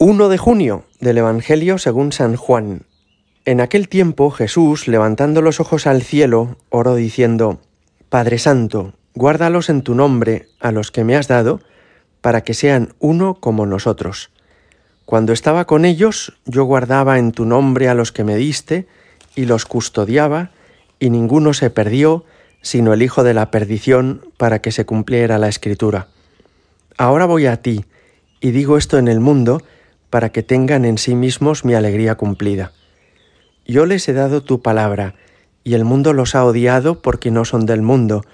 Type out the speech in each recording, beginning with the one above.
1 de junio del Evangelio según San Juan. En aquel tiempo Jesús, levantando los ojos al cielo, oró diciendo, Padre Santo, guárdalos en tu nombre a los que me has dado, para que sean uno como nosotros. Cuando estaba con ellos, yo guardaba en tu nombre a los que me diste, y los custodiaba, y ninguno se perdió, sino el Hijo de la perdición, para que se cumpliera la Escritura. Ahora voy a ti, y digo esto en el mundo, para que tengan en sí mismos mi alegría cumplida. Yo les he dado tu palabra, y el mundo los ha odiado porque no son del mundo,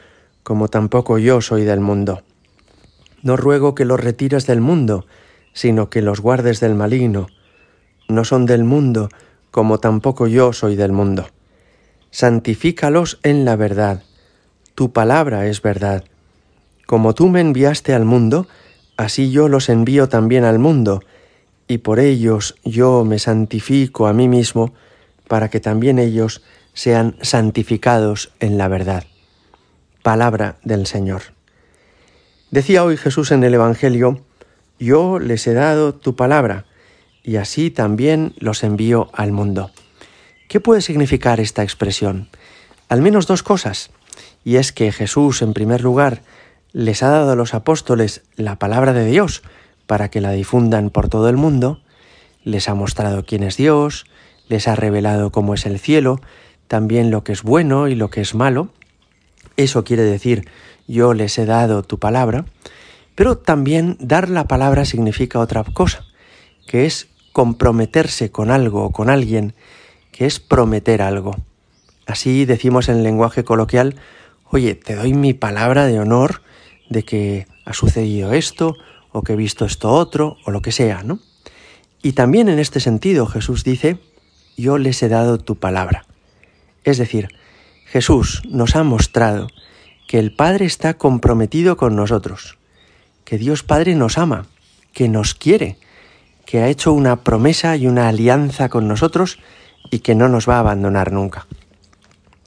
como tampoco yo soy del mundo. No ruego que los retires del mundo, sino que los guardes del maligno. No son del mundo, como tampoco yo soy del mundo. Santifícalos en la verdad. Tu palabra es verdad. Como tú me enviaste al mundo, así yo los envío también al mundo, y por ellos yo me santifico a mí mismo, para que también ellos sean santificados en la verdad. Palabra del Señor. Decía hoy Jesús en el Evangelio, yo les he dado tu palabra, y así también los envío al mundo. ¿Qué puede significar esta expresión? Al menos dos cosas, y es que Jesús, en primer lugar, les ha dado a los apóstoles la palabra de Dios, para que la difundan por todo el mundo, les ha mostrado quién es Dios, les ha revelado cómo es el cielo, también lo que es bueno y lo que es malo. Eso quiere decir, yo les he dado tu palabra, pero también dar la palabra significa otra cosa, que es comprometerse con algo o con alguien, que es prometer algo. Así decimos en lenguaje coloquial, oye, te doy mi palabra de honor de que ha sucedido esto o que he visto esto otro, o lo que sea, ¿no? Y también en este sentido Jesús dice, yo les he dado tu palabra. Es decir, Jesús nos ha mostrado que el Padre está comprometido con nosotros, que Dios Padre nos ama, que nos quiere, que ha hecho una promesa y una alianza con nosotros y que no nos va a abandonar nunca.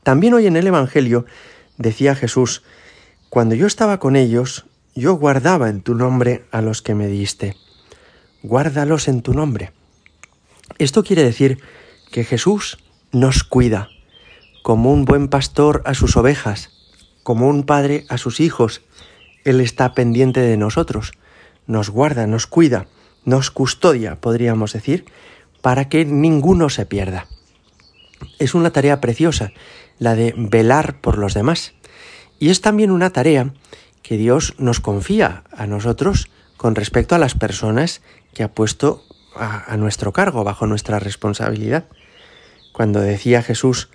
También hoy en el Evangelio decía Jesús, cuando yo estaba con ellos, yo guardaba en tu nombre a los que me diste. Guárdalos en tu nombre. Esto quiere decir que Jesús nos cuida, como un buen pastor a sus ovejas, como un padre a sus hijos. Él está pendiente de nosotros, nos guarda, nos cuida, nos custodia, podríamos decir, para que ninguno se pierda. Es una tarea preciosa, la de velar por los demás. Y es también una tarea que Dios nos confía a nosotros con respecto a las personas que ha puesto a, nuestro cargo, bajo nuestra responsabilidad. Cuando decía Jesús,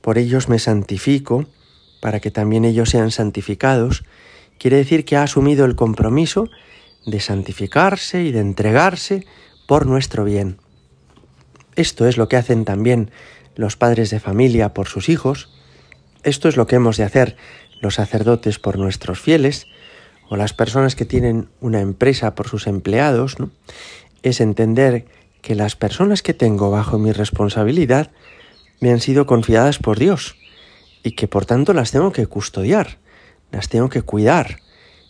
por ellos me santifico, para que también ellos sean santificados, quiere decir que ha asumido el compromiso de santificarse y de entregarse por nuestro bien. Esto es lo que hacen también los padres de familia por sus hijos, esto es lo que hemos de hacer los sacerdotes por nuestros fieles, o las personas que tienen una empresa por sus empleados, es entender que las personas que tengo bajo mi responsabilidad me han sido confiadas por Dios y que por tanto las tengo que custodiar, las tengo que cuidar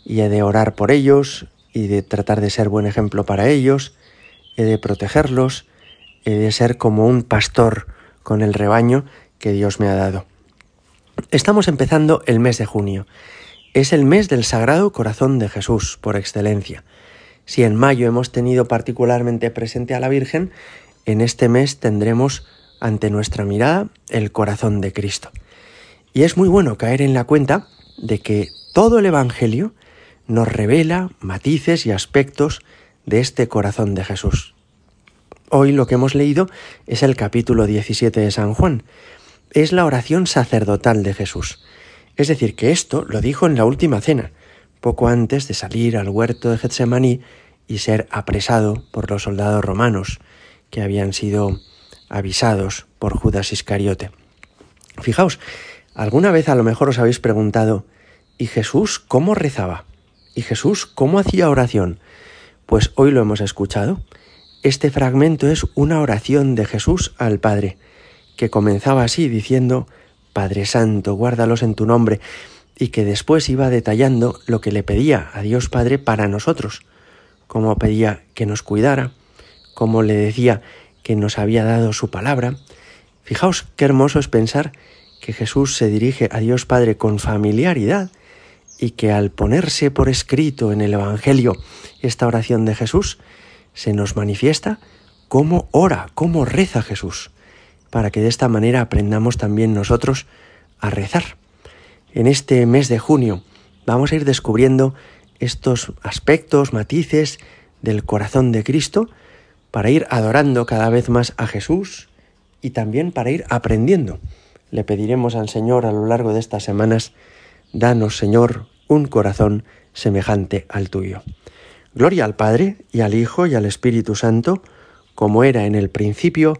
y he de orar por ellos y de tratar de ser buen ejemplo para ellos, he de protegerlos, he de ser como un pastor con el rebaño que Dios me ha dado. Estamos empezando el mes de junio. Es el mes del Sagrado Corazón de Jesús, por excelencia. Si en mayo hemos tenido particularmente presente a la Virgen, en este mes tendremos ante nuestra mirada el corazón de Cristo. Y es muy bueno caer en la cuenta de que todo el Evangelio nos revela matices y aspectos de este corazón de Jesús. Hoy lo que hemos leído es el capítulo 17 de San Juan, es la oración sacerdotal de Jesús. Es decir, que esto lo dijo en la última cena, poco antes de salir al huerto de Getsemaní y ser apresado por los soldados romanos que habían sido avisados por Judas Iscariote. Fijaos, alguna vez a lo mejor os habéis preguntado, ¿y Jesús cómo rezaba? ¿Y Jesús cómo hacía oración? Pues hoy lo hemos escuchado. Este fragmento es una oración de Jesús al Padre que comenzaba así diciendo, Padre Santo, guárdalos en tu nombre, y que después iba detallando lo que le pedía a Dios Padre para nosotros, como pedía que nos cuidara, como le decía que nos había dado su palabra. Fijaos qué hermoso es pensar que Jesús se dirige a Dios Padre con familiaridad y que al ponerse por escrito en el Evangelio esta oración de Jesús, se nos manifiesta cómo ora, cómo reza Jesús, para que de esta manera aprendamos también nosotros a rezar. En este mes de junio vamos a ir descubriendo estos aspectos, matices del corazón de Cristo, para ir adorando cada vez más a Jesús y también para ir aprendiendo. Le pediremos al Señor a lo largo de estas semanas, danos Señor un corazón semejante al tuyo. Gloria al Padre y al Hijo y al Espíritu Santo, como era en el principio,